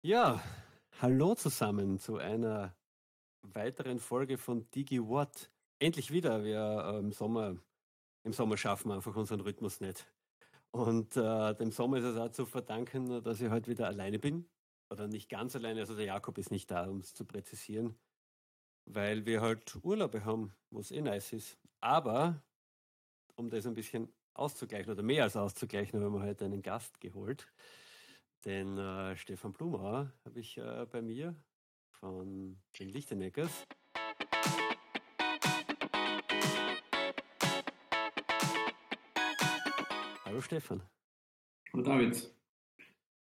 Ja, hallo zusammen zu einer weiteren Folge von DigiWatt. Endlich wieder. Wir äh, im Sommer, im Sommer schaffen wir einfach unseren Rhythmus nicht. Und äh, dem Sommer ist es auch zu verdanken, dass ich heute wieder alleine bin. Oder nicht ganz alleine, also der Jakob ist nicht da, um es zu präzisieren. Weil wir halt Urlaube haben, wo es eh nice ist. Aber um das ein bisschen auszugleichen oder mehr als auszugleichen, haben wir heute einen Gast geholt. Den äh, Stefan Blumauer habe ich äh, bei mir von den Lichteneckers. Hallo Stefan. Hallo David.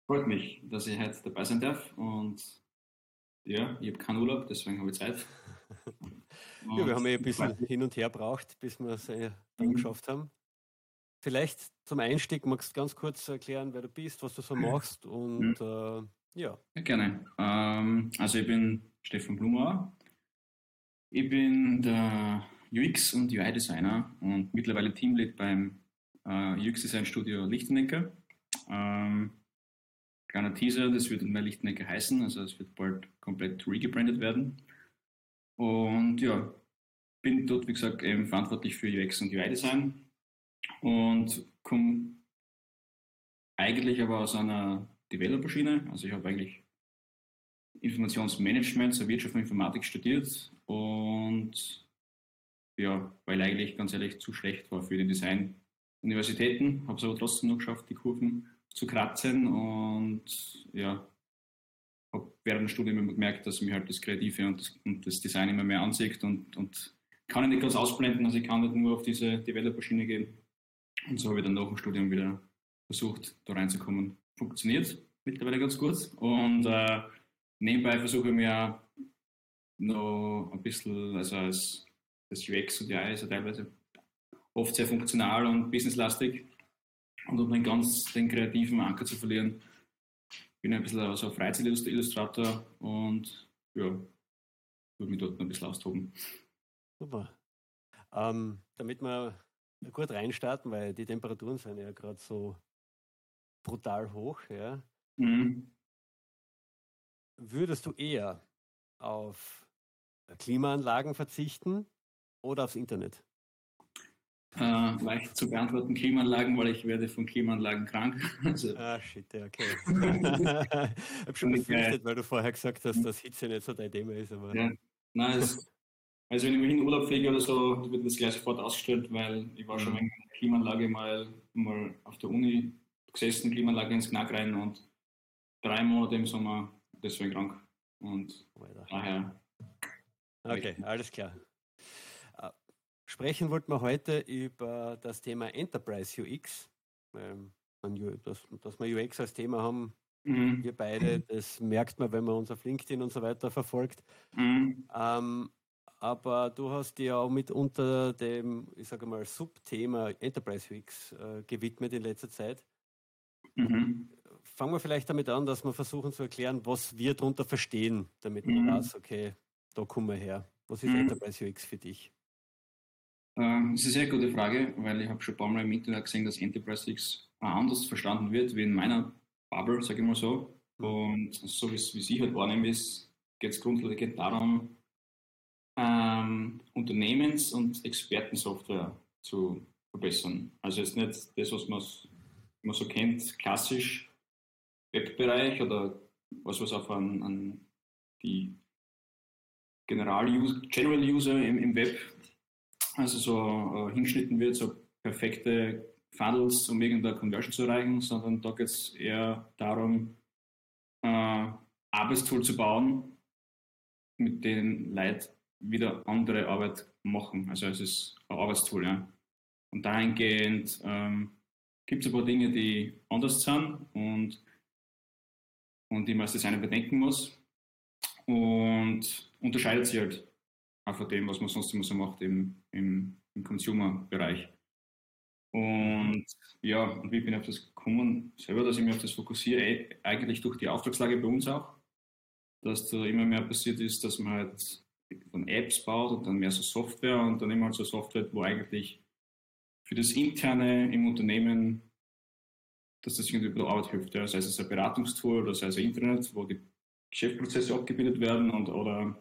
Freut mich, dass ich heute dabei sein darf und ja, ich habe keinen Urlaub, deswegen habe ich Zeit. ja, wir haben eh ein bisschen hin und her braucht, bis wir es äh, dann mhm. geschafft haben. Vielleicht zum Einstieg magst du ganz kurz erklären, wer du bist, was du so machst und mhm. äh, ja. ja. Gerne. Ähm, also ich bin Stefan Blumauer. Ich bin der UX- und UI-Designer und mittlerweile Teamlead beim äh, UX-Design-Studio Lichtenecker. Ähm, kleiner Teaser, das wird der Lichtenecker heißen, also es wird bald komplett regebrandet werden. Und ja, bin dort, wie gesagt, eben verantwortlich für UX und UI-Design und komme eigentlich aber aus einer Developer-Schiene. Also ich habe eigentlich Informationsmanagement, so Wirtschaft und Informatik studiert. Und ja, weil eigentlich ganz ehrlich zu schlecht war für die Design-Universitäten, habe es aber trotzdem noch geschafft, die Kurven zu kratzen. Und ja, habe während dem Studium immer gemerkt, dass mich halt das Kreative und das, und das Design immer mehr ansieht und, und kann ich nicht ganz ausblenden, also ich kann nicht nur auf diese Developer-Schiene gehen. Und so habe ich dann nach dem Studium wieder versucht, da reinzukommen. Funktioniert mittlerweile ganz gut. Und äh, nebenbei versuche ich mir noch ein bisschen, also als das UX und UI ist ja teilweise oft sehr funktional und businesslastig. Und um dann ganz den kreativen Anker zu verlieren, bin ich ein bisschen so Freizeitillustrator und ja, würde mich dort noch ein bisschen austoben. Super. Ähm, damit wir gut reinstarten, weil die Temperaturen sind ja gerade so brutal hoch. Ja. Mhm. Würdest du eher auf Klimaanlagen verzichten oder aufs Internet? Äh, leicht zu beantworten Klimaanlagen, weil ich werde von Klimaanlagen krank. Also, ah, shit, ja, okay. ich habe schon befürchtet, weil du vorher gesagt hast, dass Hitze nicht so dein Thema ist. Aber ja. Nein, es, also wenn ich mal in Urlaub fliege oder so, wird das gleich sofort ausgestellt, weil ich war schon mhm. in einer Klimaanlage mal, mal auf der Uni gesessen, Klimaanlage ins Knack rein und drei Monate im Sommer deswegen krank. Und Weiter. daher. Okay, alles klar. Äh, sprechen wollten wir heute über das Thema Enterprise UX. Dass, dass wir UX als Thema haben, mhm. wir beide, das merkt man, wenn man uns auf LinkedIn und so weiter verfolgt. Mhm. Ähm, aber du hast dir auch mit unter dem, ich sage mal, Subthema Enterprise UX äh, gewidmet in letzter Zeit. Mhm. Fangen wir vielleicht damit an, dass wir versuchen zu erklären, was wir darunter verstehen, damit man mhm. weiß, okay, da kommen wir her. Was ist mhm. Enterprise UX für dich? Ähm, das ist eine sehr gute Frage, weil ich habe schon ein paar Mal im Internet gesehen, dass Enterprise UX anders verstanden wird, wie in meiner Bubble, sage ich mal so. Mhm. Und so wie es ich halt wahrnehme, geht es grundlegend darum, ähm, Unternehmens- und Expertensoftware zu verbessern. Also jetzt nicht das, was man, man so kennt, klassisch Webbereich oder was, was auf an, an die General-User, General-User im, im, Web also so äh, hinschnitten wird, so perfekte Funnels, um irgendeine Conversion zu erreichen, sondern da geht es eher darum, äh, Arbeitstool zu bauen, mit denen Leute wieder andere Arbeit machen. Also es ist ein Arbeitstool. Ja. Und dahingehend ähm, gibt es ein paar Dinge, die anders sind und, und die man als Designer bedenken muss. Und unterscheidet sich halt auch von dem, was man sonst immer so macht im, im, im Consumer-Bereich. Und ja, und wie bin ich auf das gekommen? Selber, dass ich mich auf das fokussiere, eh, eigentlich durch die Auftragslage bei uns auch, dass da immer mehr passiert ist, dass man halt von Apps baut und dann mehr so Software und dann immer so Software, wo eigentlich für das Interne im Unternehmen dass das irgendwie bei der Arbeit hilft. Ja. Sei es ein Beratungstool oder sei es ein Internet, wo die Geschäftsprozesse abgebildet werden und, oder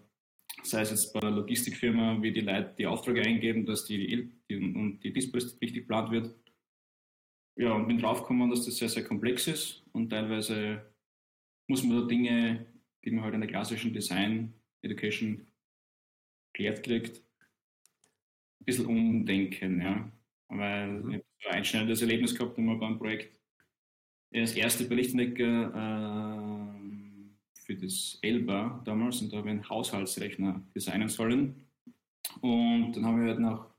sei es jetzt bei einer Logistikfirma, wie die Leute die Aufträge eingeben, dass die, die und die Displays richtig geplant wird. Ja, und bin draufgekommen, dass das sehr, sehr komplex ist und teilweise muss man da Dinge, die man halt in der klassischen Design Education geklärt kriegt, ein bisschen umdenken, ja. Weil mhm. ich habe ein einschneidendes Erlebnis gehabt immer beim Projekt. Das erste bei Lichtenegger äh, für das Elba damals und da habe ich einen Haushaltsrechner designen sollen. Und dann haben wir halt noch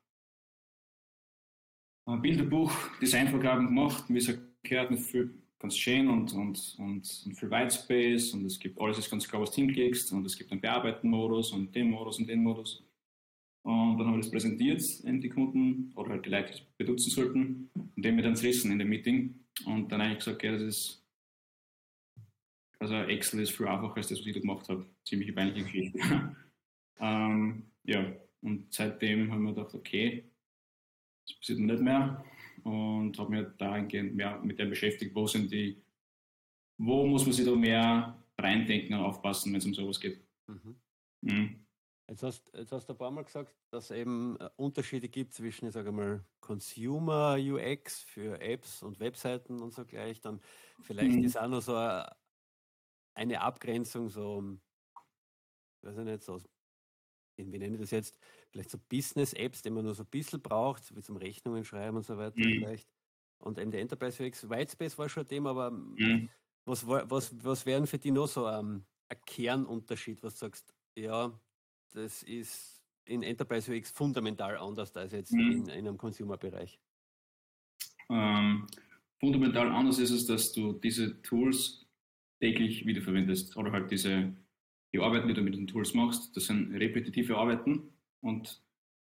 ein Bilderbuch, Designvorgaben gemacht, wie es gehört, mit viel, ganz schön und, und, und, und viel Whitespace und es gibt alles ist ganz klar, was du hinklickst und es gibt einen Bearbeiten-Modus und den Modus und den Modus. Und dann haben wir das präsentiert in die Kunden oder halt die Leute, die es benutzen sollten und dem wir dann zerrissen in dem Meeting und dann eigentlich gesagt, okay, das ist also Excel ist viel einfacher als das, was ich da gemacht habe. Ziemlich peinliche Geschichte. ähm, ja, und seitdem haben wir gedacht, okay, das passiert nicht mehr und habe mich dahingehend mehr mit dem beschäftigt, wo sind die, wo muss man sich da mehr reindenken und aufpassen, wenn es um sowas geht. Mhm. Mhm. Jetzt, hast, jetzt hast du ein paar Mal gesagt, dass es eben äh, Unterschiede gibt zwischen, ich sage mal, Consumer UX für Apps und Webseiten und so gleich. Dann vielleicht mhm. ist auch noch so eine Abgrenzung, so, weiß ich nicht, so wie nenne ich das jetzt, vielleicht so Business-Apps, die man nur so ein bisschen braucht, wie zum Rechnungen schreiben und so weiter mhm. vielleicht. Und eben der Enterprise UX, Whitespace war schon ein Thema, aber mhm. was, was, was wären für die noch so um, ein Kernunterschied, was du sagst, ja, das ist in Enterprise UX fundamental anders als jetzt mhm. in, in, einem Consumer-Bereich? Ähm, fundamental anders ist es, dass du diese Tools täglich wiederverwendest oder halt diese die Arbeiten, die du mit den Tools machst, das sind repetitive Arbeiten und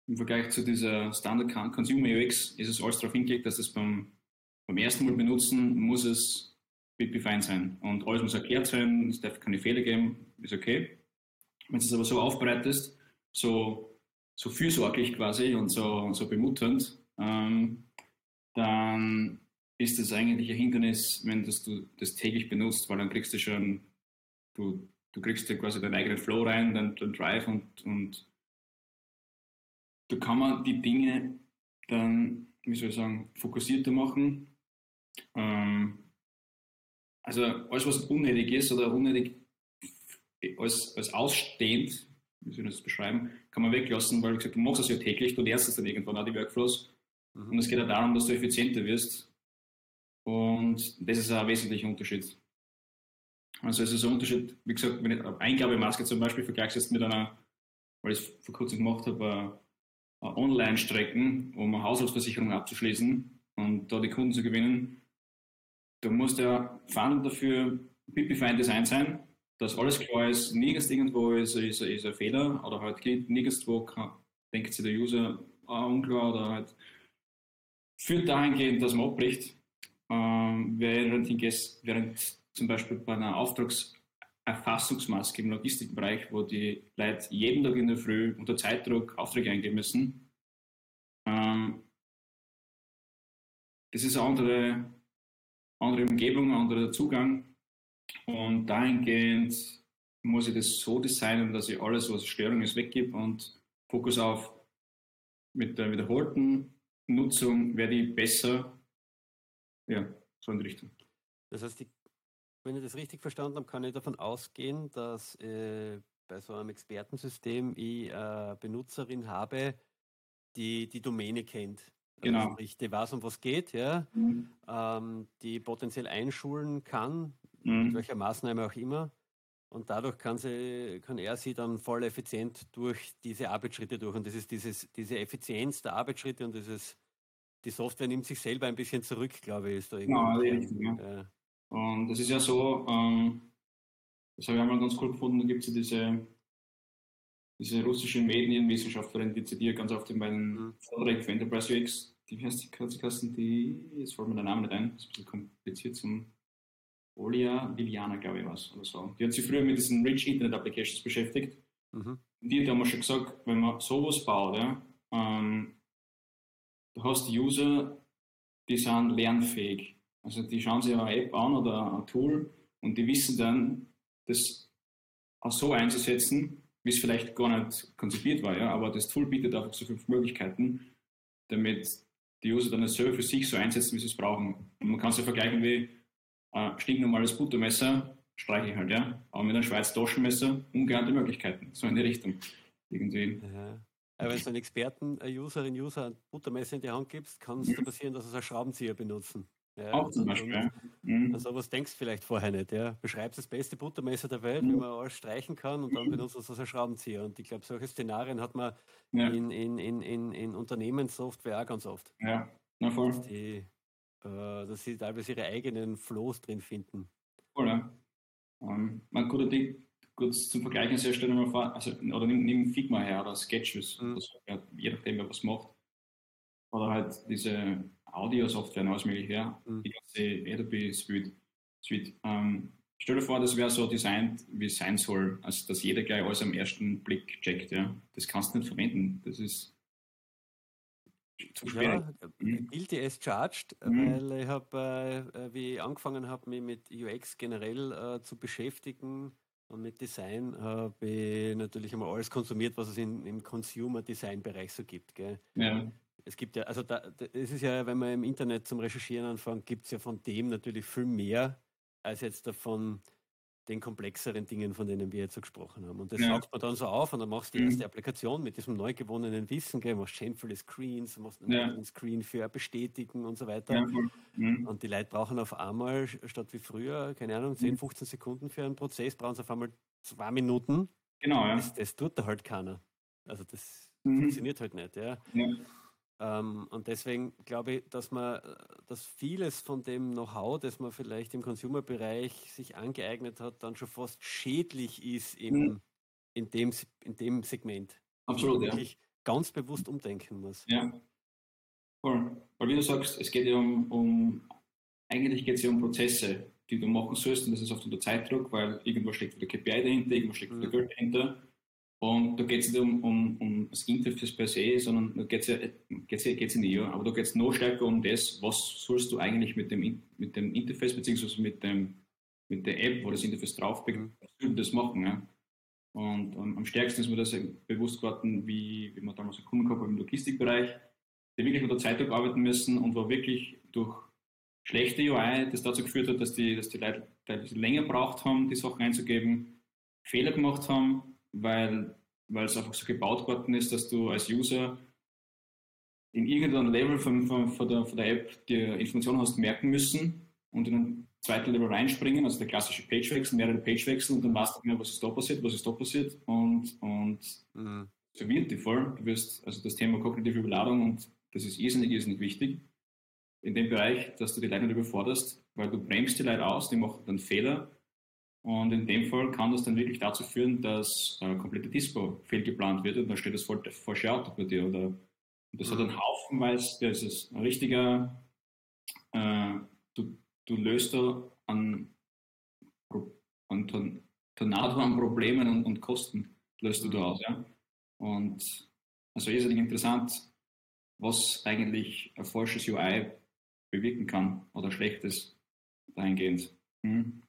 im Vergleich zu dieser Standard Consumer UX ist es alles darauf hingelegt, dass es beim, beim ersten Mal benutzen muss es fein sein und alles muss erklärt sein, es darf keine Fehler geben, ist okay. Wenn du es aber so aufbereitest, so, so fürsorglich quasi und so, so bemutternd, ähm, dann ist das eigentlich ein Hindernis, wenn das du das täglich benutzt, weil dann kriegst du schon, du du kriegst ja quasi deinen eigenen Flow rein, deinen, deinen Drive und, und da kann man die Dinge dann, wie soll ich sagen, fokussierter machen. Ähm, also alles, was unnötig ist oder unnötig als, als ausstehend, wie soll ich das beschreiben, kann man weglassen, weil wie gesagt, du machst es ja täglich, du lernst es dann irgendwann auch die Workflows. Mhm. Und es geht ja darum, dass du effizienter wirst. Und das ist ein wesentlicher Unterschied. Also es ist ein Unterschied, wie gesagt, wenn ich eine Eingabemaske zum Beispiel vergleiche jetzt mit einer, weil ich es vor kurzem gemacht habe, Online-Strecken, um eine Haushaltsversicherung abzuschließen und da die Kunden zu gewinnen, da muss der Fund dafür pipi-fein Design sein, dass alles klar ist, nirgends irgendwo ist, ist, ist ein Fehler oder halt geht nirgendwo kann, denkt sich der User ah, unklar oder halt führt dahingehend, dass man abbricht, ähm, während, während zum Beispiel bei einer Auftragserfassungsmaske im Logistikbereich, wo die Leute jeden Tag in der Früh unter Zeitdruck Aufträge eingeben müssen. Ähm, das ist eine andere, andere Umgebung, ein anderer Zugang. Und dahingehend muss ich das so designen, dass ich alles, was Störung ist, weggebe und Fokus auf mit der wiederholten Nutzung werde ich besser. Ja, so in die Richtung. Das heißt, die wenn ich das richtig verstanden habe, kann ich davon ausgehen, dass äh, bei so einem Expertensystem ich eine Benutzerin habe, die die Domäne kennt. Also genau. Sprich, die weiß, um was geht, ja, mhm. ähm, die potenziell einschulen kann, mhm. mit welcher Maßnahme auch immer. Und dadurch kann, sie, kann er sie dann voll effizient durch diese Arbeitsschritte durch. Und das ist dieses, diese Effizienz der Arbeitsschritte und dieses, die Software nimmt sich selber ein bisschen zurück, glaube ich, ist da irgendwie. Genau, richtig, ja. Ja. Und das ist ja so, ähm, das habe ich einmal ganz cool gefunden, da gibt es ja diese, diese russische Medienwissenschaftlerin, die zitiert ganz oft in meinen mhm. Vorträgen für Enterprise UX, die heißt die, die, jetzt fällt mir der Name nicht ein, das ist ein bisschen kompliziert zum Olia Viviana, glaube ich, was oder so. Die hat sich früher mit diesen Rich Internet Applications beschäftigt. Mhm. Die hat damals schon gesagt, wenn man sowas baut, ja, ähm, du hast User, die sind lernfähig Also die schauen sich eine App an oder ein Tool und die wissen dann, das auch so einzusetzen, wie es vielleicht gar nicht konzipiert war. Ja? Aber das Tool bietet einfach so viele Möglichkeiten, damit die User dann selber für sich so einsetzen, wie sie es brauchen. Und man kann es ja vergleichen wie ein stinknormales Buttermesser, streiche ich halt, ja. Aber mit einem Schweizer Taschenmesser ungeahnte Möglichkeiten, so in die Richtung. Irgendwie. Ja. Aber wenn du einen Experten, eine Userin, User ein Buttermesser in die Hand gibst, kann es mhm. passieren, dass sie einen Schraubenzieher benutzen. Ja, auch zum Beispiel, ja. Mhm. Also was denkst du vielleicht vorher nicht, ja? Beschreibst das beste Buttermesser der Welt, mhm. wie man alles streichen kann und dann mhm. benutzt du es als Schraubenzieher. Und ich glaube, solche Szenarien hat man ja. in, in, in, in, in Unternehmenssoftware auch ganz oft. Ja, na voll. Dass, die, äh, dass sie teilweise ihre eigenen Flows drin finden. Voll, ja. Ähm, man guter Ding, kurz zum Vergleichen, also stell dir mal vor, also, oder nimm, nimm Figma her oder Sketches, mhm. das, ja, je nachdem, wer was macht. Oder halt diese Audio-Software und alles mögliche her, mhm. die ganze Adobe Suite. Suite. Ähm, stell dir vor, das wäre so designt, wie es sein soll, also dass jeder gleich alles am ersten Blick checkt. Ja. Das kannst du nicht verwenden. Das ist zu schwierig. Ja, mhm. LTS charged, mhm. weil ich habe, äh, wie ich angefangen habe, mich mit UX generell äh, zu beschäftigen und mit Design, habe ich natürlich einmal alles konsumiert, was es in, im Consumer-Design-Bereich so gibt. Gell? Ja. Es gibt ja, also da, es ist ja, wenn man im Internet zum Recherchieren anfängt, gibt es ja von dem natürlich viel mehr als jetzt davon den komplexeren Dingen, von denen wir jetzt so gesprochen haben. Und das ja. man dann so auf und dann machst du die mhm. erste Applikation mit diesem neu gewonnenen Wissen, gell, machst viele Screens, machst einen ja. Screen für Bestätigen und so weiter. Ja. Mhm. Und die Leute brauchen auf einmal, statt wie früher, keine Ahnung, 10, 15 mhm. Sekunden für einen Prozess, brauchen sie auf einmal zwei Minuten. Genau, ja. Das, das tut da halt keiner. Also das mhm. funktioniert halt nicht, ja. ja. Ähm, und deswegen glaube ich, dass man, dass vieles von dem Know-how, das man vielleicht im Consumer-Bereich sich angeeignet hat, dann schon fast schädlich ist im, mhm. in, dem, in dem Segment. Absolut, ja. Ganz bewusst umdenken muss. Ja. Voll. Weil wie du sagst, es geht ja um, um eigentlich geht es ja um Prozesse, die du machen sollst und das ist oft unter Zeitdruck, weil irgendwo steckt wieder KPI dahinter, irgendwo steckt wieder mhm. Geld dahinter und da geht es nicht um, um, um das Interface per se, sondern da geht es ja, geht's ja, geht's ja nicht, ja. aber da geht es noch stärker um das, was sollst du eigentlich mit dem, mit dem Interface beziehungsweise mit, dem, mit der App, wo das Interface drauf mhm. das machen. Ja. Und um, am stärksten ist mir das bewusst geworden, wie, wie man damals einen Kunden gehabt im Logistikbereich, die wirklich unter Zeitdruck arbeiten müssen und wo wirklich durch schlechte UI das dazu geführt hat, dass die, dass die Leute teilweise länger braucht haben, die Sachen einzugeben, Fehler gemacht haben weil, weil es einfach so gebaut worden ist, dass du als User in irgendeinem Level von, von, von, der, von der App die Informationen hast merken müssen und in ein zweites Level reinspringen, also der klassische Pagewechsel, mehrere Pagewechsel und dann weißt du nicht mehr, was ist da passiert, was ist da passiert und, und mhm. verwirrt dich voll. Du wirst, also das Thema kognitive Überladung und das ist irrsinnig, irrsinnig wichtig in dem Bereich, dass du die Leute nicht überforderst, weil du bremst die Leute aus, die machen dann Fehler und in dem Fall kann das dann wirklich dazu führen, dass äh, komplette Dispo fehlgeplant wird und dann steht das voll vor Auto bei dir. Oder das mhm. hat einen haufenweise, das ist ein richtiger, äh, du, du löst da an, an Tornado an Problemen und, und, Kosten, löst du da aus. Ja? Und also ist interessant, was eigentlich ein falsches UI bewirken kann oder schlechtes dahingehend. Mhm.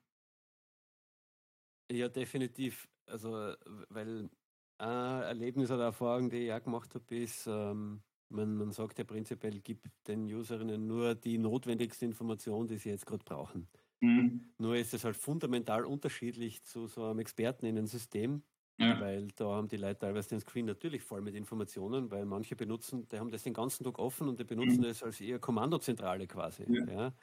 Ja, definitiv. Also, weil ein Erlebnis oder Erfahrung, die ich auch gemacht habe, ist, ähm, man, man sagt ja prinzipiell, gibt den Userinnen nur die notwendigste Information, die sie jetzt gerade brauchen. Mhm. Nur ist es halt fundamental unterschiedlich zu so einem Experten in einem System, ja. weil da haben die Leute teilweise den Screen natürlich voll mit Informationen, weil manche benutzen, die haben das den ganzen Tag offen und die benutzen mhm. das als eher Kommandozentrale quasi. Ja. ja.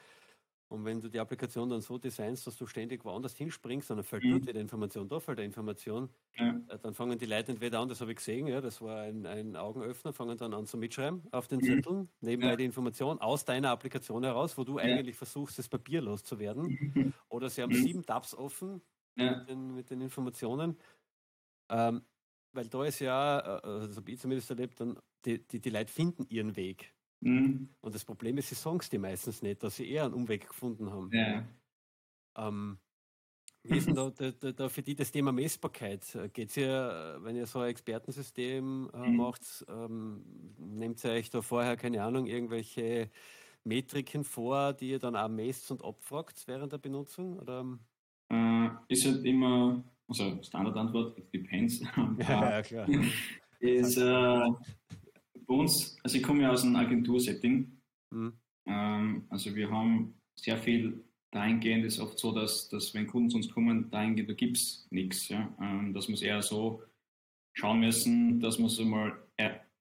Und wenn du die Applikation dann so designst, dass du ständig woanders hinspringst, dann fällt mhm. dort wieder Information, da fällt eine Information, ja. Äh, dann fangen die Leute entweder an, das habe ich gesehen, ja, das war ein, ein Augenöffner, fangen dann an zu mitschreiben auf den mhm. Zetteln, nebenbei ja. die Information aus deiner Applikation heraus, wo du ja. eigentlich versuchst, das Papier loszuwerden. Mhm. Oder sie haben mhm. sieben Tabs offen mit den, mit, den, Informationen. Ähm, weil da ist ja, also das habe ich zumindest erlebt, dann die, die, die Leute finden ihren Weg. Mhm. Und das Problem ist, sie sagen es dir meistens nicht, dass sie eher einen Umweg gefunden haben. Ja. Ähm, wie ist denn da, da, da, für die das Thema Messbarkeit? Geht es ja, wenn ihr so ein Expertensystem äh, mhm. macht, ähm, nehmt ihr euch da vorher, keine Ahnung, irgendwelche Metriken vor, die ihr dann auch messt und abfragt während der Benutzung? Oder? Äh, ist halt immer, also Standardantwort, it depends. ja, ja, klar. ist äh, bei uns, also ich komme ja aus einem Agentursetting. Mhm. Ähm, also wir haben sehr viel dahingehend ist oft so, dass, dass wenn Kunden zu uns kommen, dahingehend, da gibt es nichts. Ja? Ähm, dass wir es eher so schauen müssen, dass wir es einmal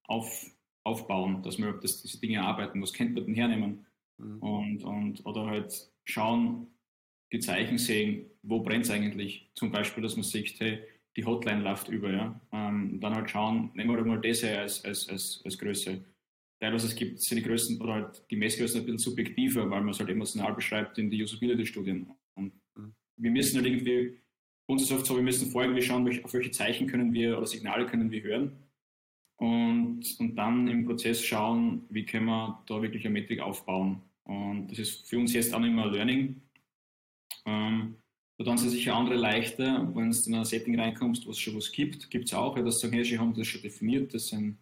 auf, aufbauen, dass wir das, diese Dinge arbeiten, was könnte man denn hernehmen mhm. und, und, oder halt schauen, die Zeichen sehen, wo brennt es eigentlich. Zum Beispiel, dass man sieht, hey, die Hotline läuft über. Ja? Ähm, dann halt schauen, nehmen wir mal das her als, als, als, als Größe. Teilweise es gibt sind die Größen oder halt die Messgrößen ein bisschen subjektiver, weil man es halt emotional beschreibt in die Usability-Studien. Und mhm. wir müssen halt irgendwie, uns ist oft so, wir müssen vorher irgendwie schauen, auf welche Zeichen können wir oder Signale können wir hören. Und, und dann im Prozess schauen, wie können wir da wirklich eine Metrik aufbauen. Und das ist für uns jetzt auch immer Learning. Ähm, da tun sie sicher andere leichter, wenn du in ein Setting reinkommst, wo es schon was gibt, gibt es auch, ja, dass sie sagen, hey, sie haben das schon definiert, das sind,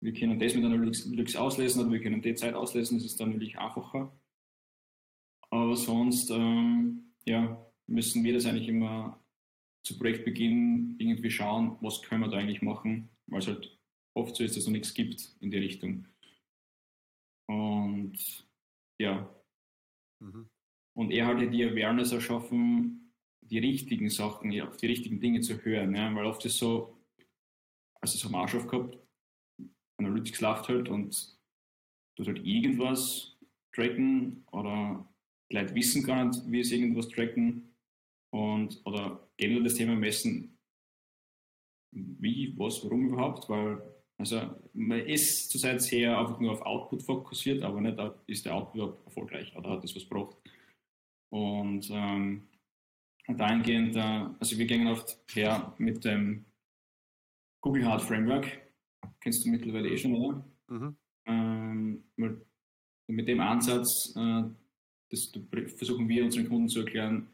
wir können das mit Analytics auslesen oder wir können die Zeit auslesen, das ist dann natürlich einfacher. Aber sonst, ähm, ja, müssen wir das eigentlich immer zu Projektbeginn irgendwie schauen, was können wir da eigentlich machen, weil es halt oft so ist, dass es noch nichts gibt in die Richtung. Und ja. Mhm. Und er halt die Awareness erschaffen, die richtigen Sachen, auf die richtigen Dinge zu hören. Ja? Weil oft ist so, also das haben wir auch schon gehabt, Analytics läuft halt und du halt irgendwas tracken oder Leute wissen gar nicht, wie sie irgendwas tracken und oder generell das Thema messen, wie, was, warum überhaupt, weil also man ist zurzeit sehr einfach nur auf Output fokussiert, aber nicht ist der Output erfolgreich oder hat das was gebracht. Und ähm, dahingehend, äh, also wir gehen oft her mit dem Google Hard Framework, kennst du mittlerweile eh schon, oder? Mhm. Ähm, mit dem Ansatz äh, das versuchen wir unseren Kunden zu erklären,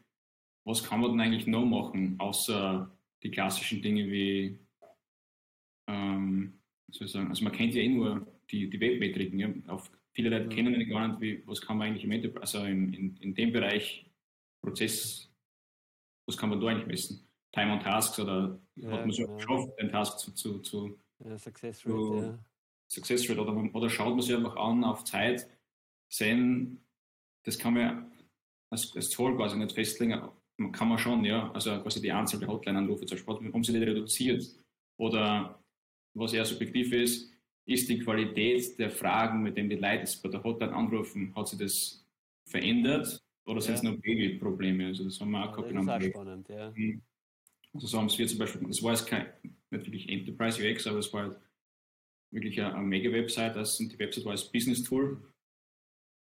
was kann man denn eigentlich noch machen, außer die klassischen Dinge wie, ähm, sozusagen, also man kennt ja eh nur die, die Webmetriken. Ja? Auf, viele Leute mhm. kennen ja gar nicht, wie, was kann man eigentlich im Enterprise, also in, in, in dem Bereich Prozess was kann man da eigentlich messen? Time on Tasks oder ja, hat man so genau. geschafft, den Task zu, zu, zu ja, Success Rate, zu, ja. Success Rate oder, oder schaut man sich einfach an auf Zeit, sehen, das kann man als, als Zahl quasi nicht festlegen, kann man schon, ja, also quasi die Anzahl der Hotline-Anrufe zum Beispiel, um sie die reduziert oder was eher subjektiv ist, ist die Qualität der Fragen, mit denen die Leute bei der Hotline anrufen, hat sich das verändert oder sind es nur Baby-Probleme? Also das haben wir auch gehabt. Das ist auch spannend, ja. Mhm. Also so haben wir zum Beispiel, das war jetzt kein, nicht wirklich Enterprise UX, aber es war halt wirklich eine, eine Mega-Website, das die Website war als Business-Tool.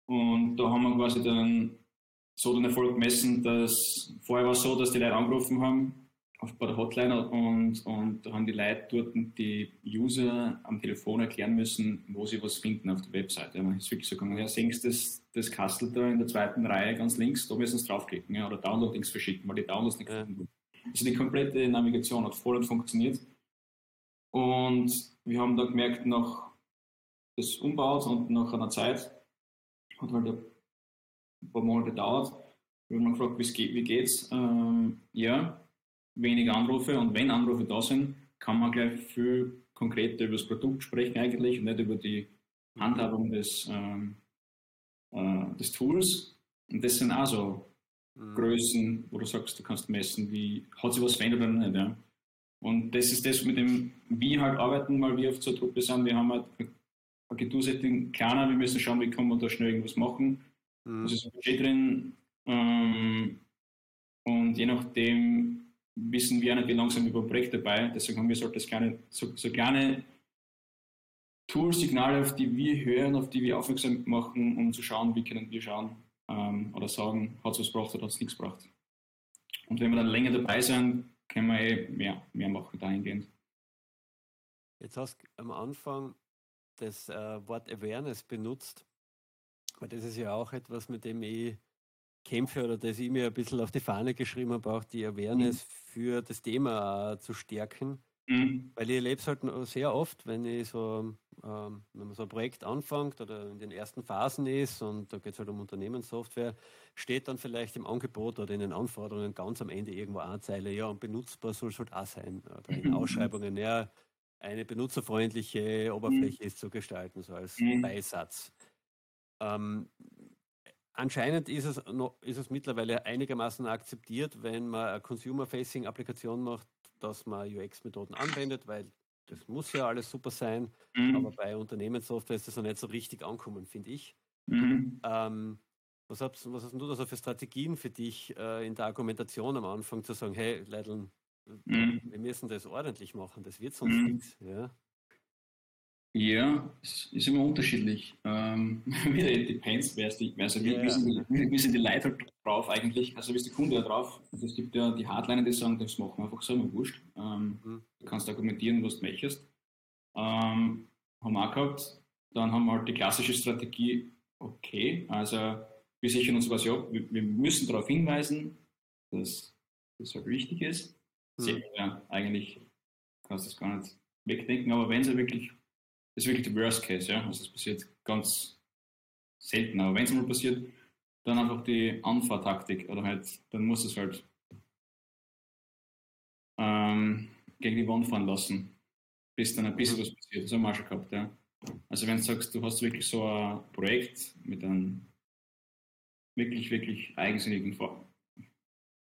Und da haben wir quasi dann so den Erfolg gemessen, dass vorher war es so, dass die Leute angerufen haben auf, bei der Hotline und, und da haben die Leute dort die User am Telefon erklären müssen, wo sie was finden auf der Webseite. Ja, man ist wirklich so gegangen, ja, sehen Sie das, das Kastel da in der zweiten Reihe ganz links, da müssen Sie draufklicken ja, oder Download-Links verschicken, weil die Downloads nicht ja. finden. Also die komplette Navigation hat voll funktioniert. Und wir haben da gemerkt, nach des Umbaus und nach einer Zeit, hat halt ein paar Monate gedauert, wir haben gefragt, wie geht's? Ähm, ja, weniger Anrufe und wenn Anrufe da sind, kann man gleich viel konkreter über das Produkt sprechen eigentlich und nicht über die Handhabung des, ähm, äh, des Tools. Und das sind auch so mhm. Größen, wo du sagst, du kannst messen, wie hat sich was verändert oder nicht. Ja? Und das ist das, mit dem wir halt arbeiten, weil wir oft so Truppe sind. Wir haben halt Agentursetting kleiner, wir müssen schauen, wie kann man da schnell irgendwas machen. Mhm. Also ist ein Budget drin. Ähm, und je nachdem, wissen wir nicht, wie langsam über ein Projekt dabei. Deswegen haben wir so, kleine, so, so kleine Tool-Signale, auf die wir hören, auf die wir aufmerksam machen, um zu schauen, wie können wir schauen ähm, oder sagen, hat es was gebracht oder hat es nichts gebracht. Und wenn wir dann länger dabei sind, können wir eh mehr, mehr machen dahingehend. Jetzt hast du am Anfang das äh, Wort Awareness benutzt, weil das ist ja auch etwas, mit dem ich kämpfe oder das ich mir ein bisschen auf die Fahne geschrieben habe, auch die Awareness mhm. für das Thema zu stärken. Mhm. Weil ich erlebe es halt sehr oft, wenn ich so, ähm, wenn man so ein Projekt anfängt oder in den ersten Phasen ist und da geht es halt um Unternehmenssoftware, steht dann vielleicht im Angebot oder in den Anforderungen ganz am Ende irgendwo eine Zeile, ja, und benutzbar soll es halt auch sein. Oder in mhm. Ausschreibungen, ja, eine benutzerfreundliche Oberfläche mhm. ist zu gestalten, so als mhm. Beisatz. Ähm, anscheinend ist es, noch, ist es mittlerweile einigermaßen akzeptiert, wenn man eine Consumer-Facing-Applikation macht, dass man UX-Methoden anwendet, weil das muss ja alles super sein. Mhm. Aber bei Unternehmenssoftware ist das noch nicht so richtig ankommen, finde ich. Mhm. Ähm, was, hast, was hast du da so für Strategien für dich äh, in der Argumentation am Anfang zu sagen, hey, Leideln, mhm. wir müssen das ordentlich machen, das wird sonst mhm. nichts. Ja? Ja, es ist immer unterschiedlich. Ähm, wieder depends, wer ist die, also wie, yeah. wie, sind die, wie sind die Leute drauf eigentlich, also wie ist der Kunde da drauf? Also es gibt ja die Hardliner, die sagen, das machen wir einfach so, immer wurscht. Ähm, mhm. Du kannst argumentieren, was du möchtest. Ähm, haben wir auch gehabt. Dann haben wir halt die klassische Strategie, okay, also wir sichern uns was ab, wir, wir müssen darauf hinweisen, dass das halt wichtig ist. Mhm. Ja, eigentlich kannst du das gar nicht wegdenken, aber wenn es ja wirklich ist wirklich der Worst Case, ja. Also es passiert ganz selten, aber wenn es mal passiert, dann einfach die Anfahrtaktik oder halt, dann muss es halt ähm, gegen die Wand fahren lassen, bis dann ein bisschen was passiert. Das haben wir schon gehabt, ja. Also wenn du sagst, du hast wirklich so ein Projekt mit einem wirklich, wirklich eigensinnigen,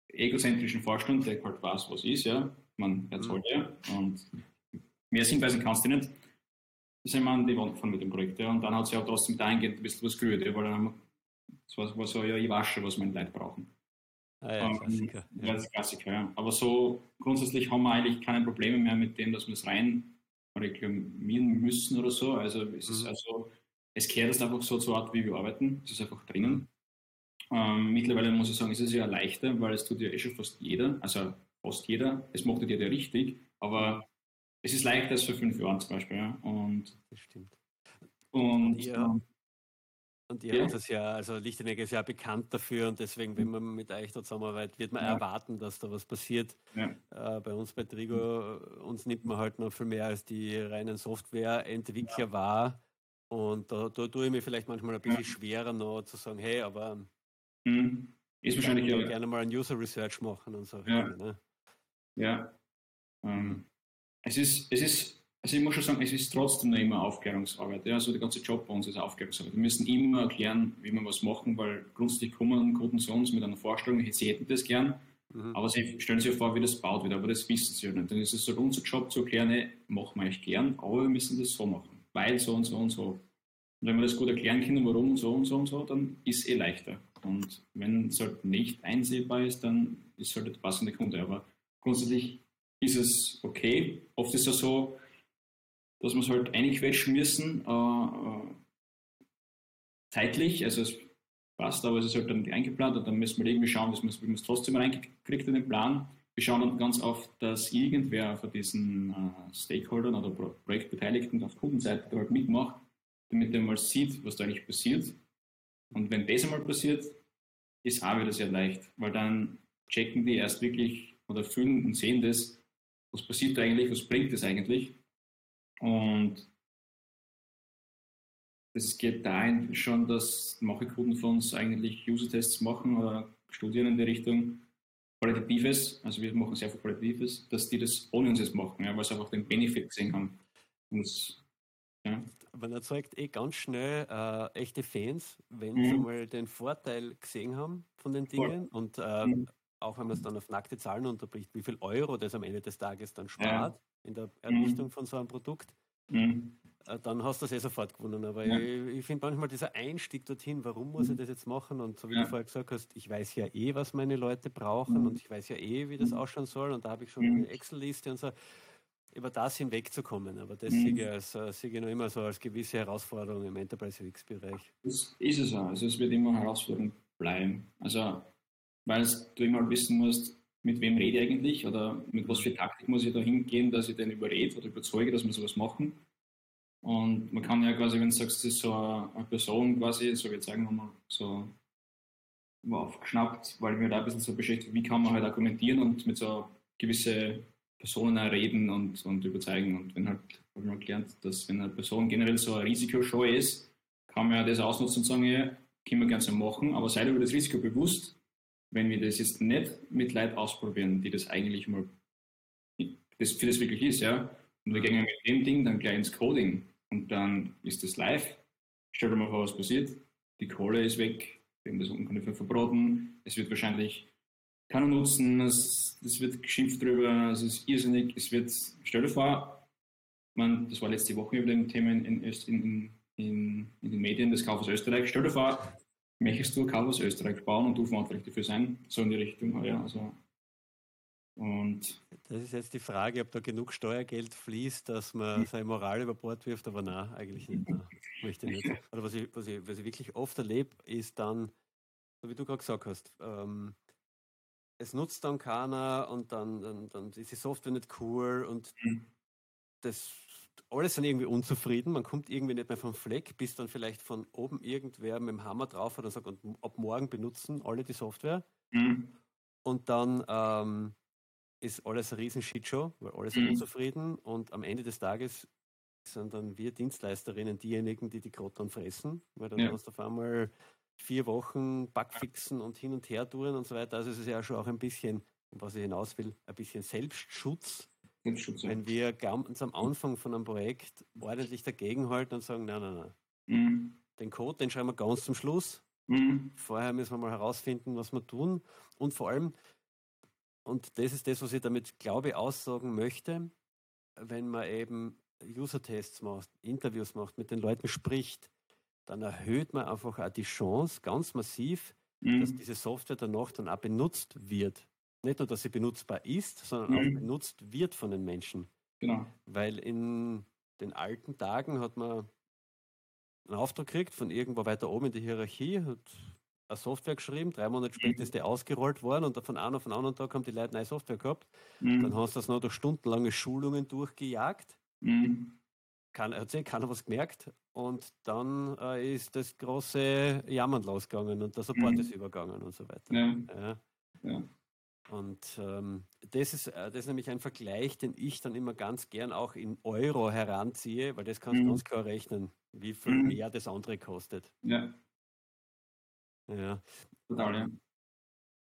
egozentrischen Vorstand, der halt weiß, was ist, ja. Man erzahlt mhm. ja und mehr hinweisen kannst du nicht sind wir an die Wand gefahren mit dem Projekt. Ja. Und dann hat sich auch trotzdem dahingehend ein bisschen was gerührt, ja, weil dann das war, war so, ja, ich wasche, was meine Leute brauchen. Ah, ja, ähm, Klassiker. Ja. das Klassiker, ja. Aber so grundsätzlich haben wir eigentlich keine Probleme mehr mit dem, dass wir es rein reklamieren müssen oder so. Also es ist mhm. also, es kehrt es einfach so zur Art, wie wir arbeiten. Es ist einfach drinnen. Ähm, mittlerweile muss ich sagen, ist es ja leichter, weil es tut ja eh schon fast jeder, also fast jeder. Es macht ja richtig, aber es ist leichter als vor fünf Jahren zum Beispiel. Ja. Und, das stimmt. Und, ja. Ähm, und ihr ja. habt das ja, also Lichtenegger ist ja bekannt dafür und deswegen, wenn man mit euch da zusammenarbeitet, wird man ja. erwarten, dass da was passiert. Ja. Äh, bei uns bei Trigo, uns nimmt man halt noch viel mehr als die reinen Softwareentwickler wahr. Und da, da tue ich mir vielleicht manchmal ein bisschen schwerer noch zu sagen, hey, aber mhm. ist wahrscheinlich ja. gerne mal ein User Research machen und so. Ja. Ne? ja. Ähm, es ist, es ist, also ich muss schon sagen, es ist trotzdem noch immer Aufklärungsarbeit. Ja? Also der ganze Job bei uns ist Aufklärungsarbeit. Wir müssen immer erklären, wie wir was machen, weil grundsätzlich kommen Kunden zu uns mit einer Vorstellung, sie hätten das gern, mhm. aber sie stellen sich vor, wie das baut wird, aber das wissen sie ja nicht. Dann ist es so unser Job zu erklären, nee, machen wir eigentlich gern, aber wir müssen das so machen, weil so und so und so. Und wenn wir das gut erklären können, warum und so und so und so, dann ist es eh leichter. Und wenn es halt nicht einsehbar ist, dann ist halt der passende Kunde. Aber grundsätzlich ist es okay. Oft ist es so, dass wir es halt einquetschen müssen, äh, äh, zeitlich, also es passt, aber es ist halt dann nicht eingeplant und dann müssen wir irgendwie schauen, dass man es trotzdem reinkriegt in den Plan. Wir schauen dann ganz oft, dass irgendwer von diesen äh, Stakeholdern oder Pro Projektbeteiligten auf Kundenseite halt mitmacht, damit er mal sieht, was da eigentlich passiert. Und wenn das einmal passiert, ist auch wieder sehr leicht, weil dann checken die erst wirklich oder fühlen und sehen das, was passiert da eigentlich, was bringt das eigentlich? Und es geht dahin schon, dass manche Kunden von uns eigentlich User-Tests machen oder Studien in der Richtung Qualitatives, also wir machen sehr viel Qualitatives, dass die das ohne uns jetzt machen, ja, weil sie einfach den Benefit gesehen haben. Und, ja. Man erzeugt eh ganz schnell äh, echte Fans, wenn mhm. sie mal den Vorteil gesehen haben von den Dingen Voll. und äh, mhm auch wenn man es dann auf nackte Zahlen unterbricht, wie viel Euro das am Ende des Tages dann spart ja. in der Errichtung mhm. von so einem Produkt, mhm. Äh, dann hast du das eh sofort gewonnen. Aber ja. ich, ich finde manchmal dieser Einstieg dorthin, warum muss ich das jetzt machen? Und so wie ja. du vorher gesagt hast, ich weiß ja eh, was meine Leute brauchen mhm. und ich weiß ja eh, wie das mhm. ausschauen soll und da habe ich schon eine Excel-Liste und so über das hinwegzukommen. Aber das mhm. sehe, ich als, äh, sehe ich noch immer so als gewisse Herausforderung im Enterprise UX-Bereich. Das ist es auch. Also es wird immer eine Herausforderung bleiben. Also weil du immer wissen musst, mit wem rede ich eigentlich oder mit was für Taktik muss ich da hingehen, dass ich den überrede oder überzeuge, dass wir sowas machen. Und man kann ja quasi, wenn du sagst, es ist so eine Person quasi, so wir zeigen mal so aufgeschnappt, weil wir da ein bisschen so beschäftigt, wie kann man halt argumentieren und mit so gewisse Personen reden und, und überzeugen. Und wenn halt, habe ich mal gelernt, dass wenn eine Person generell so eine Risikoshow ist, kann man ja das ausnutzen und sagen, ja, können wir gerne so machen, aber seid über das Risiko bewusst, wenn wir das jetzt nicht mit Leuten ausprobieren, die das eigentlich mal das für das wirklich ist, ja. Und wir gehen mit dem Ding dann gleich ins Coding und dann ist das live. Stell dir mal vor, was passiert. Die Kohle ist weg, wir haben das ungefähr verbraten. Es wird wahrscheinlich keiner nutzen, es, es wird geschimpft drüber, es ist irrsinnig. Es wird, stell dir vor, man, das war letzte Woche über dem Thema in, in, in, in, in den Medien, das Kauf aus Österreich. Stell dir vor, möchtest du Kauf aus Österreich bauen und du verantwortlich dafür sein? So in die Richtung, ja. Also, und das ist jetzt die Frage, ob da genug Steuergeld fließt, dass man hm. seine Moral über Bord wirft, aber nein, eigentlich nicht. Nein, möchte nicht. Oder was ich, was, ich, was ich wirklich oft erlebe, ist dann, so wie du gerade gesagt hast, ähm, es nutzt dann keiner und dann, dann, dann ist die Software nicht cool und mhm. das alle sind irgendwie unzufrieden, man kommt irgendwie nicht mehr vom Fleck, bis dann vielleicht von oben irgendwer mit dem Hammer drauf hat und sagt, und ab morgen benutzen alle die Software. Mhm. Und dann ähm, ist alles eine riesen Shitshow, weil alle sind mhm. unzufrieden und am Ende des Tages sind dann wir Dienstleisterinnen diejenigen, die die Krotten fressen, weil dann ja. hast du auf einmal vier Wochen Backfixen und hin und her touren und so weiter. Also es ist ja schon auch ein bisschen, was ich hinaus will, ein bisschen Selbstschutz. Ja. Wenn wir ganz am Anfang von einem Projekt ordentlich dagegenhalten und sagen, nein, nein, nein. Mhm. Den Code, den schreiben wir ganz zum Schluss. Mhm. Vorher müssen wir mal herausfinden, was wir tun. Und vor allem, und das ist das, was ich damit, glaube aussagen möchte, wenn man eben User-Tests macht, Interviews macht, mit den Leuten spricht, dann erhöht man einfach auch die Chance ganz massiv, mhm. dass diese Software danach dann auch benutzt wird. Nicht nur, dass sie benutzbar ist, sondern mhm. auch benutzt wird von den Menschen. Genau. Weil in den alten Tagen hat man einen Auftrag gekriegt von irgendwo weiter oben in der Hierarchie, hat eine Software geschrieben, drei Monate später mhm. ist die ausgerollt worden und von einem auf den anderen Tag haben die Leute neue Software gehabt. Mhm. Dann hast du das noch durch stundenlange Schulungen durchgejagt. Mhm. Kann, hat sich keiner was gemerkt und dann äh, ist das große Jammern losgegangen und der Support mhm. ist übergangen und so weiter. Ja. ja. ja. Und ähm, das, ist, äh, das ist nämlich ein Vergleich, den ich dann immer ganz gern auch in Euro heranziehe, weil das kannst du mhm. ganz klar rechnen, wie viel mhm. mehr das andere kostet. Ja. Ja. Total, ja.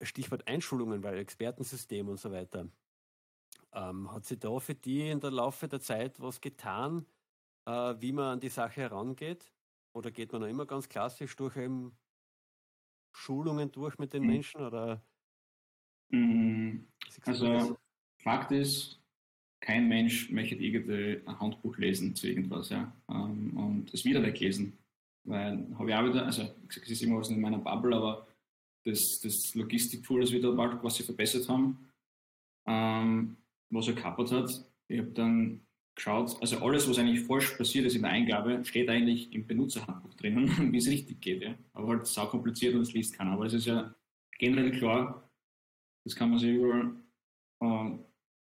Stichwort Einschulungen, weil Expertensystem und so weiter. Ähm, hat sich da für die in der Laufe der Zeit was getan, äh, wie man an die Sache herangeht? Oder geht man noch immer ganz klassisch durch eben Schulungen durch mit den mhm. Menschen? Oder. Also Fakt ist, kein Mensch möchte irgendein Handbuch lesen zu irgendwas, ja. Ähm, und es wieder weglesen. Weil habe ich auch wieder, also es ist immer was in meiner Bubble, aber das, das Logistiktool, das wir da bald quasi verbessert haben, ähm, was er kaputt hat, ich habe dann geschaut, also alles, was eigentlich falsch passiert ist in der Eingabe, steht eigentlich im Benutzerhandbuch drinnen, wie es richtig geht. Ja? Aber halt sau kompliziert und es liest keiner. Aber es ist ja generell klar, das kann man sich überall äh,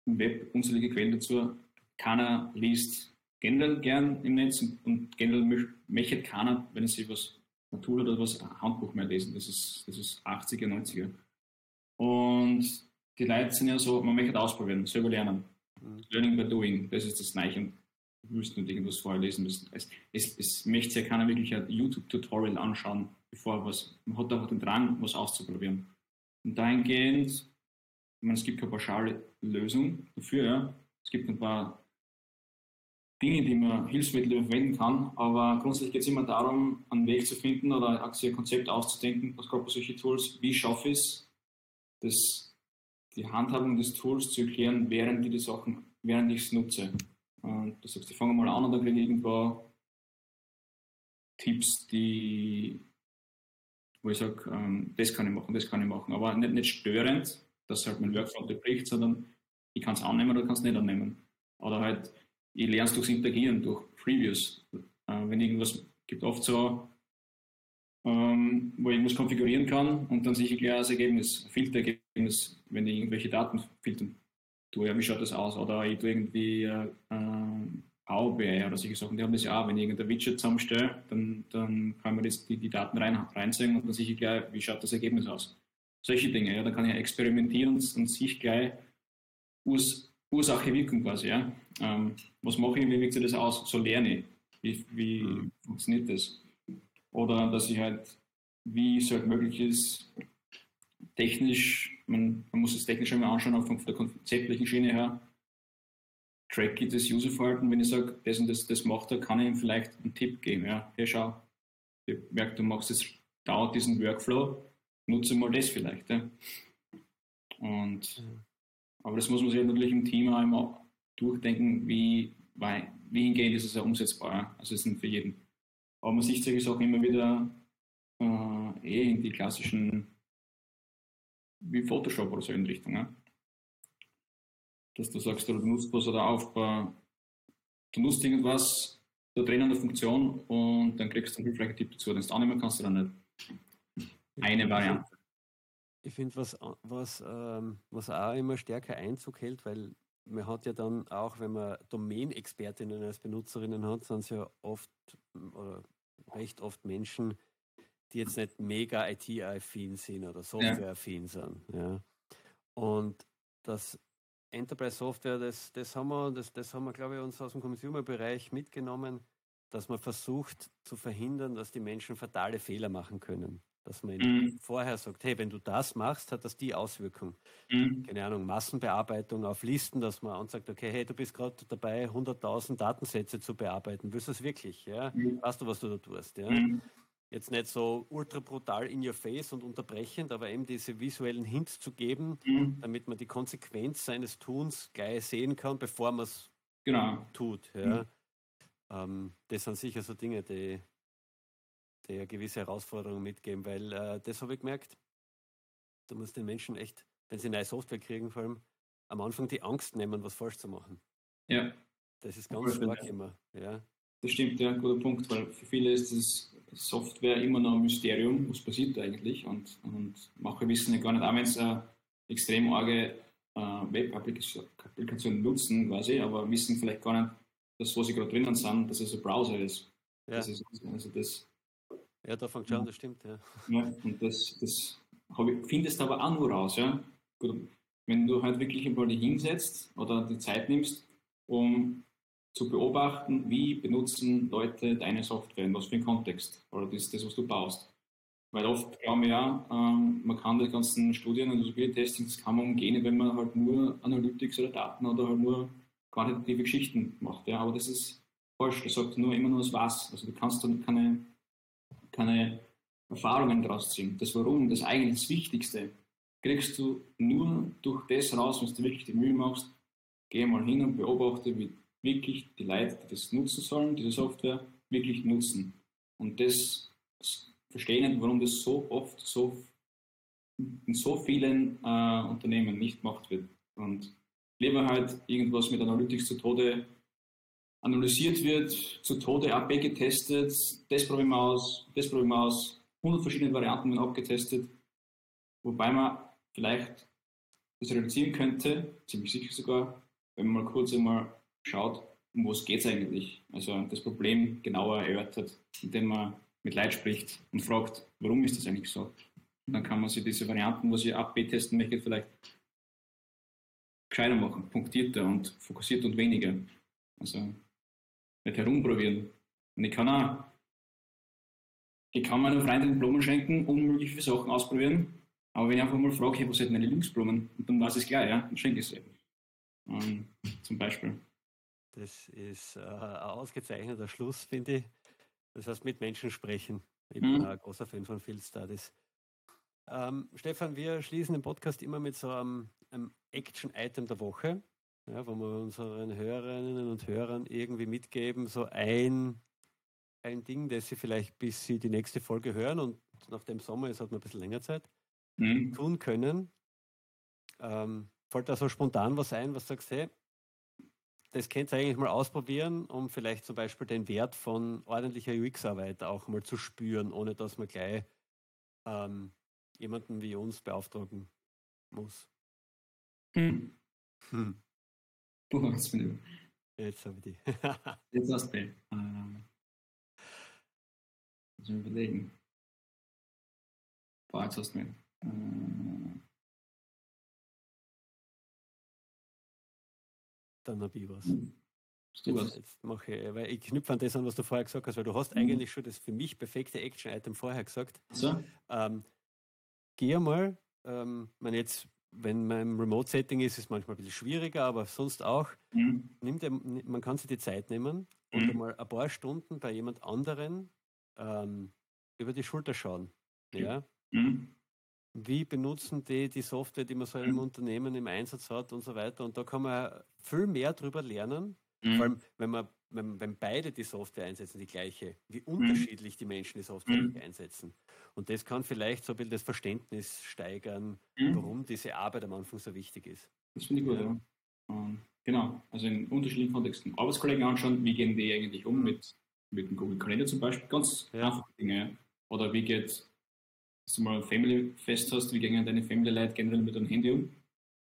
im Web unzählige Quellen dazu. Keiner liest generell gern im Netz und, und generell möchte keiner, wenn es sich was Natur oder was Handbuch mehr lesen. Das ist, das ist 80er, 90er. Und die Leute sind ja so, man möchte ausprobieren, selber lernen. Mhm. Learning by doing, das ist das Neichen. Du müsst nicht irgendwas vorher lesen müssen. Es, es, es möchte ja keiner wirklich ein YouTube-Tutorial anschauen, bevor was. Man hat einfach den Drang, was auszuprobieren. Und dahingehend, ich meine, es gibt keine pauschale Lösung dafür, ja. Es gibt ein paar Dinge, die man Hilfsmittel verwenden kann, aber grundsätzlich geht es immer darum, einen Weg zu finden oder ein Konzept auszudenken, was gerade bei solchen Tools, wie schaffe ich es, das, die Handhabung des Tools zu erklären, während ich die Sachen, während ich es nutze. Und du sagst, ich fange mal an und dann kriege ich irgendwo Tipps, die, wo ich sage, ähm, das kann ich machen, das kann ich machen, aber nicht, nicht störend, dass halt mein Workflow unterbricht, sondern ich kann es annehmen oder kann es nicht annehmen. Oder halt, ich lerne es durchs Interagieren, durch Previews. Äh, wenn irgendwas gibt oft so, ähm, wo ich irgendwas konfigurieren kann und dann sehe ich gleich als Ergebnis, Filterergebnis, wenn ich irgendwelche Daten filtern tue, ja, wie schaut das aus? Oder ich tue irgendwie äh, Power BI oder solche Sachen, die haben das ja auch, wenn ich irgendein Widget zusammenstelle, dann, dann kann man das, die, die Daten rein, reinzeigen und dann sehe ich gleich, wie schaut das Ergebnis aus. Solche Dinge, ja, dann kann ich experimentieren und, und sich gleich aus Ursache, Wirkung quasi. Ja? Ähm, was mache ich, wie wirkt sich das aus? So lerne ich. Wie, wie mhm. funktioniert das? Oder dass ich halt, wie es halt möglich ist, technisch, man, man muss es technisch einmal anschauen, auch von der konzeptlichen Schiene her, track ich das Userverhalten, wenn ich sage, das und das, das macht er, kann ich ihm vielleicht einen Tipp geben. Ja, hey, schau, ich merke, du machst jetzt dauert diesen Workflow, nutze mal das vielleicht. Ja. Und, mhm. aber das muss man sich natürlich im Team auch immer durchdenken, wie, wie hingehend ist es ja umsetzbar. Ja. Also es sind für jeden. Aber man sieht solche Sachen immer wieder äh, eh in die klassischen, wie Photoshop oder so in Richtung. Ja. Dass du sagst, du nutzt was oder Aufbau, du nutzt irgendwas, da drin eine Funktion und dann kriegst du einen hilfreichen Tipp dazu. Wenn du annehmen kannst, dann nicht. Eine Variante. Ich finde, was, was, ähm, was auch immer stärker Einzug hält, weil man hat ja dann auch, wenn man Domain-Expertinnen als Benutzerinnen hat, sind es ja oft oder recht oft Menschen, die jetzt nicht mega IT-affin sind oder Software-affin sind. Ja. Und das Enterprise Software, das, das haben wir, das, das haben wir, glaube ich, uns aus dem Consumer-Bereich mitgenommen, dass man versucht zu verhindern, dass die Menschen fatale Fehler machen können. Dass man mhm. vorher sagt, hey, wenn du das machst, hat das die Auswirkung. Mhm. Keine Ahnung, Massenbearbeitung auf Listen, dass man sagt, okay, hey, du bist gerade dabei, 100.000 Datensätze zu bearbeiten. Willst du es wirklich? Ja? Mhm. Weißt du, was du da tust? Ja? Jetzt nicht so ultra brutal in your face und unterbrechend, aber eben diese visuellen Hints zu geben, mhm. damit man die Konsequenz seines Tuns gleich sehen kann, bevor man es genau. tut. Ja? Mhm. Ähm, das sind sicher so Dinge, die, die eine gewisse Herausforderungen mitgeben, weil äh, das habe ich gemerkt, du musst den Menschen echt, wenn sie neue Software kriegen, vor allem am Anfang die Angst nehmen, was falsch zu machen. Ja. Das ist ganz stark ja. immer. Ja. Das stimmt, ja, guter Punkt, weil für viele ist das Software immer noch ein Mysterium, was passiert eigentlich und, und manche wissen ja gar nicht, auch wenn sie eine extrem arge äh, Web-Applikation nutzen quasi, aber wissen vielleicht gar nicht, dass wo sie gerade drinnen sind, dass es ein Browser ist. Ja. Das ist also das, ja, da fängt schon, das stimmt, ja. Ja, und das, das ich, findest du aber auch nur raus, ja. Gut, wenn du halt wirklich einmal dich hinsetzt oder die Zeit nimmst, um zu beobachten, wie benutzen Leute deine Software, in was für einen Kontext, oder das, das was du baust. Weil oft glauben wir ja, ähm, man kann die ganzen Studien und Usability-Testing, das kann man umgehen, wenn man halt nur Analytics oder Daten oder halt nur quantitative Geschichten macht. Ja. Aber das ist falsch, das sagt nur immer nur das Was. Also du kannst dann keine keine Erfahrungen daraus ziehen. Das Warum, das eigentlich das Wichtigste, kriegst du nur durch das raus, wenn du wirklich die Mühe machst. Geh mal hin und beobachte, wie wirklich die Leute, die das nutzen sollen, diese Software, wirklich nutzen. Und das verstehen, warum das so oft so in so vielen äh, Unternehmen nicht gemacht wird. Und lieber halt irgendwas mit Analytics zu Tode analysiert wird, zu Tode AB getestet, das probieren wir aus, das probieren wir aus, 100 verschiedene Varianten werden abgetestet, wobei man vielleicht das reduzieren könnte, ziemlich sicher sogar, wenn man mal kurz einmal schaut, um was geht es eigentlich. Also das Problem genauer erörtert, indem man mit Leid spricht und fragt, warum ist das eigentlich so? Und dann kann man sich diese Varianten, was ich AB testen möchte, vielleicht gescheiter machen, punktierter und fokussiert und weniger. Also nicht herumprobieren. Und ich kann auch, ich kann meiner Freundin Blumen schenken, unmögliche Sachen ausprobieren. Aber wenn ich einfach mal frage, hey, was sind meine Lieblingsblumen? Und dann weiß ich es gleich, ja, dann schenke ich sie. Um, zum Beispiel. Das ist äh, ein ausgezeichneter Schluss, finde ich. Das heißt, mit Menschen sprechen. Ich bin mhm. ein großer Fan von Field Studies. Ähm, Stefan, wir schließen den Podcast immer mit so einem, einem Action-Item der Woche ja, wo wir unseren Hörerinnen und Hörern irgendwie mitgeben, so ein, ein Ding, das sie vielleicht bis sie die nächste Folge hören und nach dem Sommer ist halt noch ein bisschen länger Zeit, mhm. tun können. Ähm, fällt da so spontan was ein, was sagst, hey, das könnt ihr eigentlich mal ausprobieren, um vielleicht zum Beispiel den Wert von ordentlicher UX-Arbeit auch mal zu spüren, ohne dass man gleich ähm, jemanden wie uns beauftragen muss. Hm. Hm. Du hast mir. Jetzt habe ich die. Jetzt hast du. Ähm, muss ich überlegen. Boah, jetzt hast du mir. Äh, dann habe ich was. Jetzt, jetzt mache ich, weil ich knüpfe an das an, was du vorher gesagt hast, weil du hast mhm. eigentlich schon das für mich perfekte Action-Item vorher gesagt. So. Ähm, geh mal, ähm, man jetzt, wenn man im Remote-Setting ist, ist es manchmal ein bisschen schwieriger, aber sonst auch. Mhm. Nimmt man kann sich die Zeit nehmen und mhm. mal ein paar Stunden bei jemand anderen ähm, über die Schulter schauen. Ja. Mhm. Wie benutzen die die Software, die man so im mhm. Unternehmen im Einsatz hat und so weiter. Und da kann man viel mehr drüber lernen, Mhm. Vor allem, wenn, man, wenn, wenn beide die Software einsetzen, die gleiche, wie mhm. unterschiedlich die Menschen die Software mhm. einsetzen. Und das kann vielleicht so ein bisschen das Verständnis steigern, mhm. warum diese Arbeit am Anfang so wichtig ist. Das finde ich gut, ja. ja. Um, genau, also in unterschiedlichen Kontexten Arbeitskollegen anschauen, wie gehen die eigentlich um mit, mit dem Google Kalender zum Beispiel, ganz ja. einfache Dinge. Oder wie geht, dass du mal ein Family Fest hast, wie gehen deine Family Leute generell mit deinem Handy um?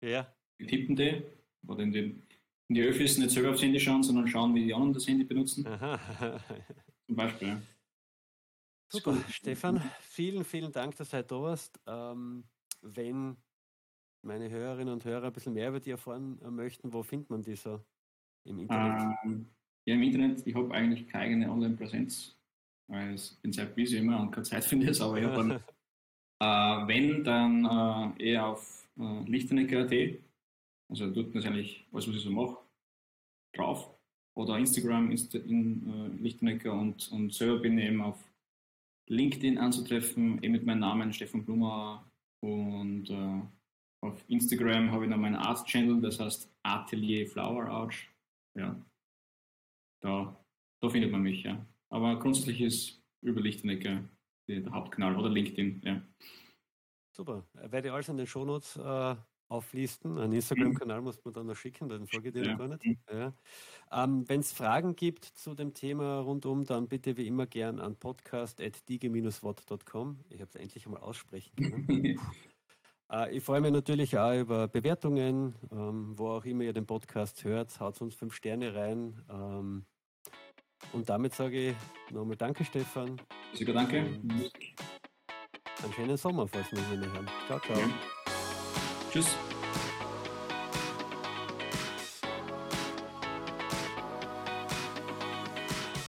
Ja. Wie tippen die? Oder in den in die Öffis nicht selber aufs Handy schauen, sondern schauen, wie die anderen das Handy benutzen. Zum Beispiel. Ja. Super, Stefan, vielen, vielen Dank, dass du heute da warst. Ähm, wenn meine Hörerinnen und Hörer ein bisschen mehr über dich erfahren möchten, wo findet man die so im Internet? Ähm, ja, im Internet, ich habe eigentlich keine eigene Online-Präsenz, weil ich bin sehr busy immer und keine Zeit für das, aber ich habe äh, wenn, dann äh, eher auf äh, lichtenecker.at also dort natürlich alles, was ich so mache, drauf. Oder Instagram, Insta, in äh, Lichtenecker und, und selber bin ich eben auf LinkedIn anzutreffen, eben mit meinem Namen Stefan Blumer und äh, auf Instagram habe ich noch meinen Art-Channel, das heißt Atelier Flower Arch. Ja, da, da findet man mich, ja. Aber grundsätzlich ist über Lichtenecker der Hauptkanal oder LinkedIn, ja. Super. Werde ich alles in den Shownotes äh, auflisten. Einen Instagram-Kanal muss man dann noch schicken, dann folge ich dir ja. gar nicht. Ja. Ähm, Wenn es Fragen gibt zu dem Thema rundum, dann bitte wie immer gern an podcast.dige-wort.com. Ich habe es endlich einmal aussprechen können. äh, ich freue mich natürlich auch über Bewertungen, ähm, wo auch immer ihr den Podcast hört. Haut uns fünf Sterne rein. Ähm, und damit sage ich nochmal Danke, Stefan. Sogar danke. einen schönen Sommer, falls wir ihn hören. Ciao, ciao. Ja. Tschüss.